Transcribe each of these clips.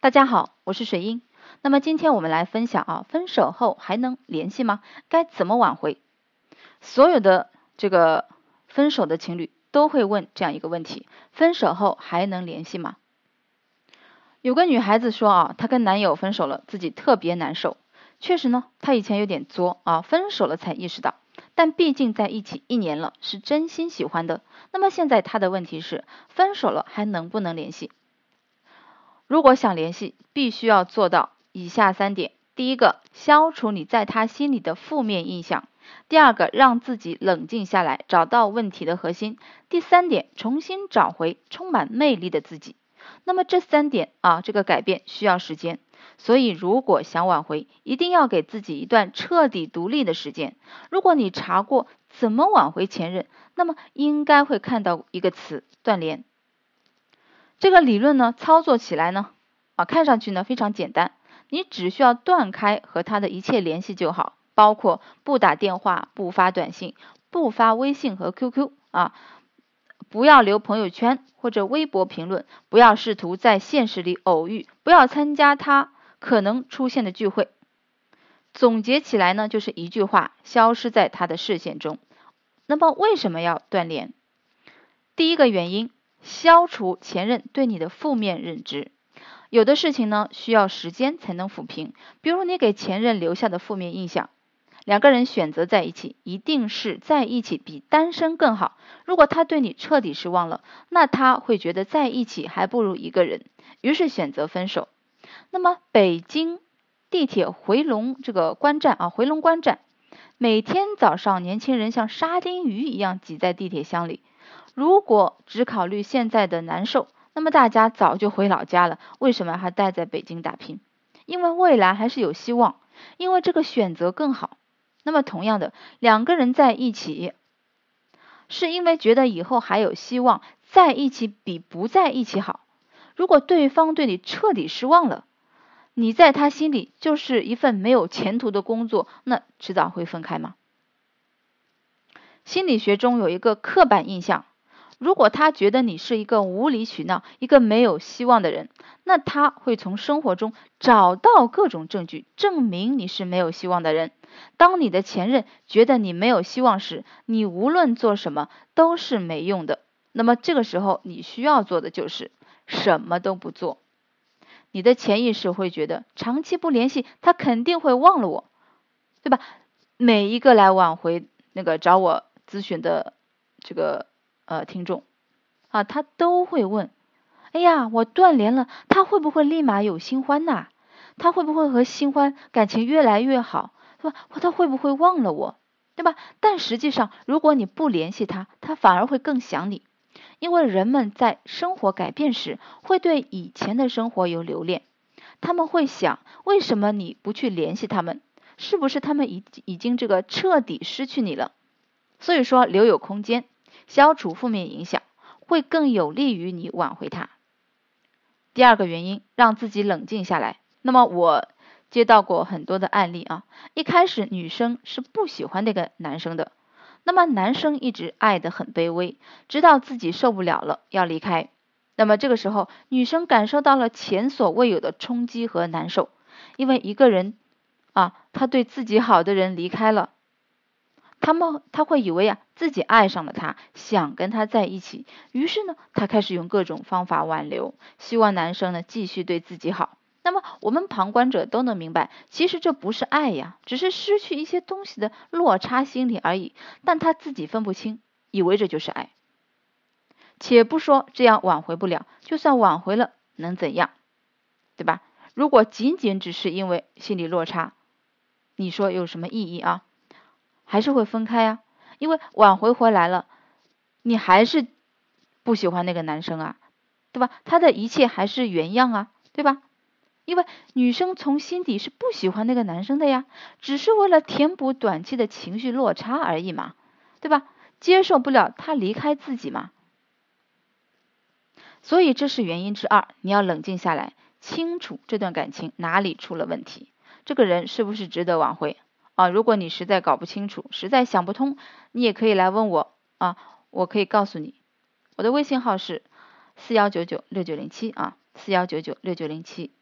大家好，我是水英。那么今天我们来分享啊，分手后还能联系吗？该怎么挽回？所有的这个分手的情侣都会问这样一个问题：分手后还能联系吗？有个女孩子说啊，她跟男友分手了，自己特别难受。确实呢，她以前有点作啊，分手了才意识到。但毕竟在一起一年了，是真心喜欢的。那么现在她的问题是，分手了还能不能联系？如果想联系，必须要做到以下三点：第一个，消除你在他心里的负面印象；第二个，让自己冷静下来，找到问题的核心；第三点，重新找回充满魅力的自己。那么这三点啊，这个改变需要时间，所以如果想挽回，一定要给自己一段彻底独立的时间。如果你查过怎么挽回前任，那么应该会看到一个词：断联。这个理论呢，操作起来呢，啊，看上去呢非常简单，你只需要断开和他的一切联系就好，包括不打电话、不发短信、不发微信和 QQ 啊，不要留朋友圈或者微博评论，不要试图在现实里偶遇，不要参加他可能出现的聚会。总结起来呢，就是一句话：消失在他的视线中。那么为什么要断联？第一个原因。消除前任对你的负面认知，有的事情呢需要时间才能抚平。比如你给前任留下的负面印象，两个人选择在一起，一定是在一起比单身更好。如果他对你彻底失望了，那他会觉得在一起还不如一个人，于是选择分手。那么北京地铁回龙这个关站啊，回龙观站，每天早上年轻人像沙丁鱼一样挤在地铁厢里。如果只考虑现在的难受，那么大家早就回老家了。为什么还待在北京打拼？因为未来还是有希望，因为这个选择更好。那么同样的，两个人在一起，是因为觉得以后还有希望，在一起比不在一起好。如果对方对你彻底失望了，你在他心里就是一份没有前途的工作，那迟早会分开吗？心理学中有一个刻板印象。如果他觉得你是一个无理取闹、一个没有希望的人，那他会从生活中找到各种证据，证明你是没有希望的人。当你的前任觉得你没有希望时，你无论做什么都是没用的。那么这个时候，你需要做的就是什么都不做。你的潜意识会觉得，长期不联系，他肯定会忘了我，对吧？每一个来挽回那个找我咨询的这个。呃，听众啊，他都会问，哎呀，我断联了，他会不会立马有新欢呐？他会不会和新欢感情越来越好，是吧？他会不会忘了我，对吧？但实际上，如果你不联系他，他反而会更想你，因为人们在生活改变时，会对以前的生活有留恋，他们会想，为什么你不去联系他们？是不是他们已已经这个彻底失去你了？所以说，留有空间。消除负面影响会更有利于你挽回他。第二个原因，让自己冷静下来。那么我接到过很多的案例啊，一开始女生是不喜欢那个男生的，那么男生一直爱的很卑微，直到自己受不了了要离开。那么这个时候，女生感受到了前所未有的冲击和难受，因为一个人啊，他对自己好的人离开了。他们他会以为啊自己爱上了他，想跟他在一起，于是呢，他开始用各种方法挽留，希望男生呢继续对自己好。那么我们旁观者都能明白，其实这不是爱呀，只是失去一些东西的落差心理而已。但他自己分不清，以为这就是爱。且不说这样挽回不了，就算挽回了，能怎样？对吧？如果仅仅只是因为心理落差，你说有什么意义啊？还是会分开呀，因为挽回回来了，你还是不喜欢那个男生啊，对吧？他的一切还是原样啊，对吧？因为女生从心底是不喜欢那个男生的呀，只是为了填补短期的情绪落差而已嘛，对吧？接受不了他离开自己嘛，所以这是原因之二，你要冷静下来，清楚这段感情哪里出了问题，这个人是不是值得挽回？啊，如果你实在搞不清楚，实在想不通，你也可以来问我啊，我可以告诉你，我的微信号是四幺九九六九零七啊，四幺九九六九零七。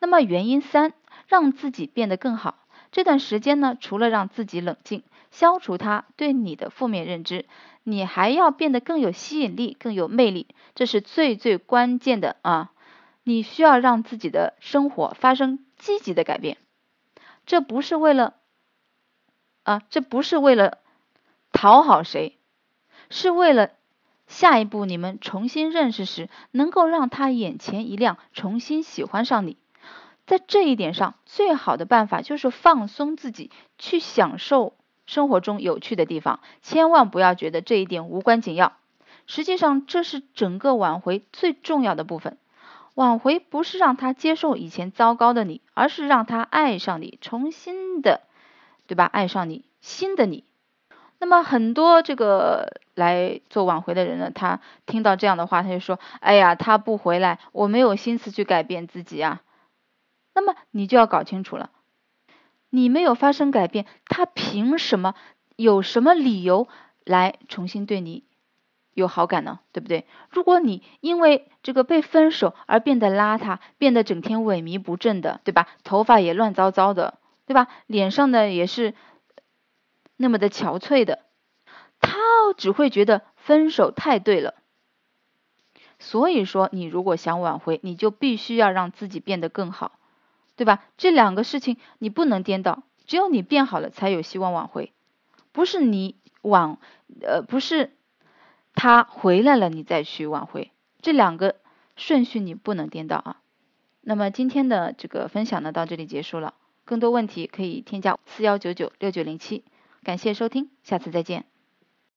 那么原因三，让自己变得更好。这段时间呢，除了让自己冷静，消除他对你的负面认知，你还要变得更有吸引力、更有魅力，这是最最关键的啊！你需要让自己的生活发生积极的改变，这不是为了啊，这不是为了讨好谁，是为了下一步你们重新认识时，能够让他眼前一亮，重新喜欢上你。在这一点上，最好的办法就是放松自己，去享受生活中有趣的地方，千万不要觉得这一点无关紧要。实际上，这是整个挽回最重要的部分。挽回不是让他接受以前糟糕的你，而是让他爱上你，重新的，对吧？爱上你，新的你。那么很多这个来做挽回的人呢，他听到这样的话，他就说：“哎呀，他不回来，我没有心思去改变自己啊。”那么你就要搞清楚了，你没有发生改变，他凭什么？有什么理由来重新对你？有好感呢，对不对？如果你因为这个被分手而变得邋遢，变得整天萎靡不振的，对吧？头发也乱糟糟的，对吧？脸上呢也是那么的憔悴的，他只会觉得分手太对了。所以说，你如果想挽回，你就必须要让自己变得更好，对吧？这两个事情你不能颠倒，只有你变好了，才有希望挽回。不是你挽，呃，不是。他回来了，你再去挽回，这两个顺序你不能颠倒啊。那么今天的这个分享呢，到这里结束了。更多问题可以添加四幺九九六九零七。感谢收听，下次再见。